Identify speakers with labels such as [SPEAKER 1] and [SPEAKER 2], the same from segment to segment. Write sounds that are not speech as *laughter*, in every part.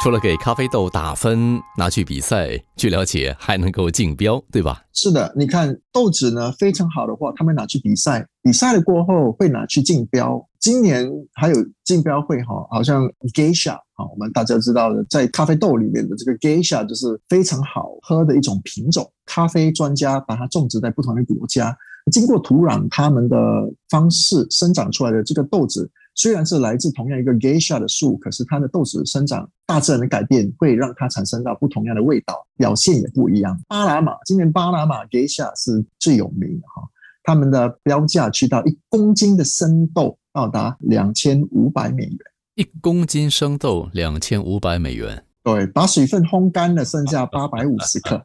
[SPEAKER 1] 除了给咖啡豆打分拿去比赛，据了解还能够竞标，对吧？
[SPEAKER 2] 是的，你看豆子呢非常好的话，他们拿去比赛，比赛了过后会拿去竞标。今年还有竞标会哈，好像 Geisha 啊，我们大家知道的，在咖啡豆里面的这个 Geisha 就是非常好喝的一种品种。咖啡专家把它种植在不同的国家，经过土壤他们的方式生长出来的这个豆子。虽然是来自同样一个 Geisha 的树，可是它的豆子生长大自然的改变会让它产生到不同样的味道，表现也不一样。巴拿马今年巴拿马 Geisha 是最有名的哈，他们的标价去到一公斤的生豆到达两千五百美元，
[SPEAKER 1] 一公斤生豆两千五百美元。
[SPEAKER 2] 对，把水分烘干了，剩下八百五十克。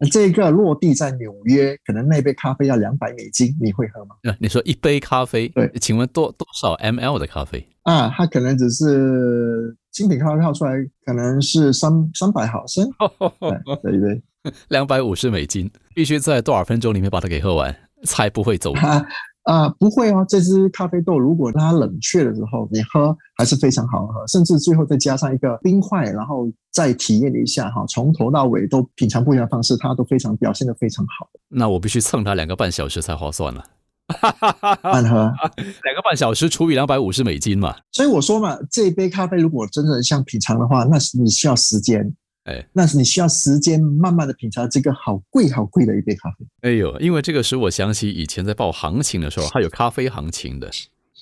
[SPEAKER 2] 那这个落地在纽约，可能那杯咖啡要两百美金，你会喝吗？
[SPEAKER 1] 你说一杯咖啡，
[SPEAKER 2] 对，
[SPEAKER 1] 请问多多少 mL 的咖啡
[SPEAKER 2] 啊？它可能只是精品咖啡泡出来，可能是三三百毫升，对一杯，
[SPEAKER 1] 两百五十美金，必须在多少分钟里面把它给喝完，才不会走。
[SPEAKER 2] 啊，不会哦，这支咖啡豆如果它冷却了之后，你喝还是非常好喝，甚至最后再加上一个冰块，然后再体验一下哈，从头到尾都品尝不一样的方式，它都非常表现的非常好。
[SPEAKER 1] 那我必须蹭它两个半小时才划算了，
[SPEAKER 2] 半喝 *laughs*
[SPEAKER 1] 两个半小时除以两百五十美金嘛。
[SPEAKER 2] 所以我说嘛，这一杯咖啡如果真的像品尝的话，那是你需要时间。哎，那是你需要时间慢慢的品尝这个好贵好贵的一杯咖啡。
[SPEAKER 1] 哎呦，因为这个使我想起以前在报行情的时候，还有咖啡行情的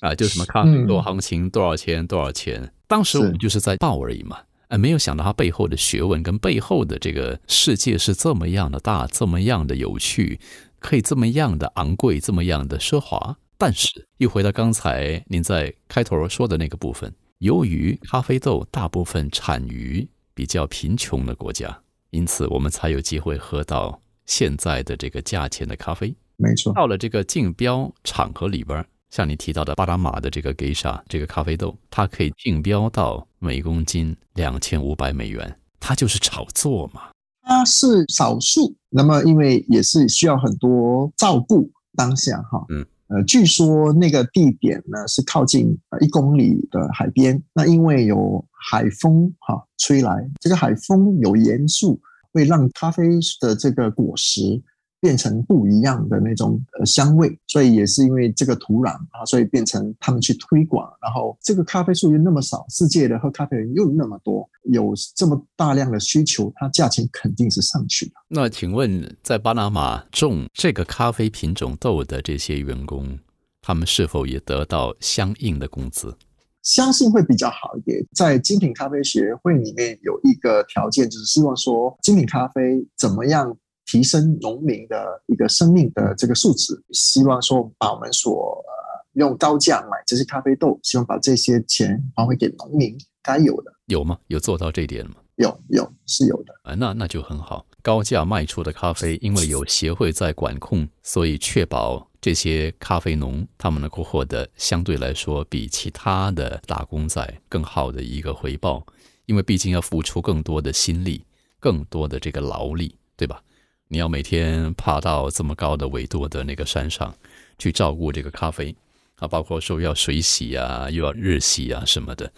[SPEAKER 1] 啊，就什么咖啡豆行情多少钱多少钱。当时我们就是在报而已嘛，哎，没有想到它背后的学问跟背后的这个世界是这么样的大，这么样的有趣，可以这么样的昂贵，这么样的奢华。但是，又回到刚才您在开头说的那个部分，由于咖啡豆大部分产于。比较贫穷的国家，因此我们才有机会喝到现在的这个价钱的咖啡。
[SPEAKER 2] 没错，
[SPEAKER 1] 到了这个竞标场合里边，像你提到的巴拿马的这个 Geisha 这个咖啡豆，它可以竞标到每公斤两千五百美元，它就是炒作嘛。
[SPEAKER 2] 它是少数，那么因为也是需要很多照顾当下哈。嗯。呃，据说那个地点呢是靠近一公里的海边。那因为有海风哈吹来，这个海风有盐素，会让咖啡的这个果实。变成不一样的那种呃香味，所以也是因为这个土壤啊，所以变成他们去推广。然后这个咖啡树又那么少，世界的喝咖啡人又那么多，有这么大量的需求，它价钱肯定是上去的。
[SPEAKER 1] 那请问，在巴拿马种这个咖啡品种豆的这些员工，他们是否也得到相应的工资？
[SPEAKER 2] 相信会比较好一点。在精品咖啡学会里面有一个条件，就是希望说精品咖啡怎么样。提升农民的一个生命的这个素质，希望说把我们所呃用高价买这些咖啡豆，希望把这些钱还回给农民该有的，
[SPEAKER 1] 有吗？有做到这一点吗？
[SPEAKER 2] 有，有是有的
[SPEAKER 1] 啊，那那就很好。高价卖出的咖啡，因为有协会在管控，所以确保这些咖啡农他们能够获得相对来说比其他的打工仔更好的一个回报，因为毕竟要付出更多的心力，更多的这个劳力，对吧？你要每天爬到这么高的纬度的那个山上去照顾这个咖啡啊，包括说要水洗啊，又要日洗啊什么的，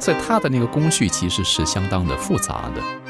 [SPEAKER 1] 所以它的那个工序其实是相当的复杂的。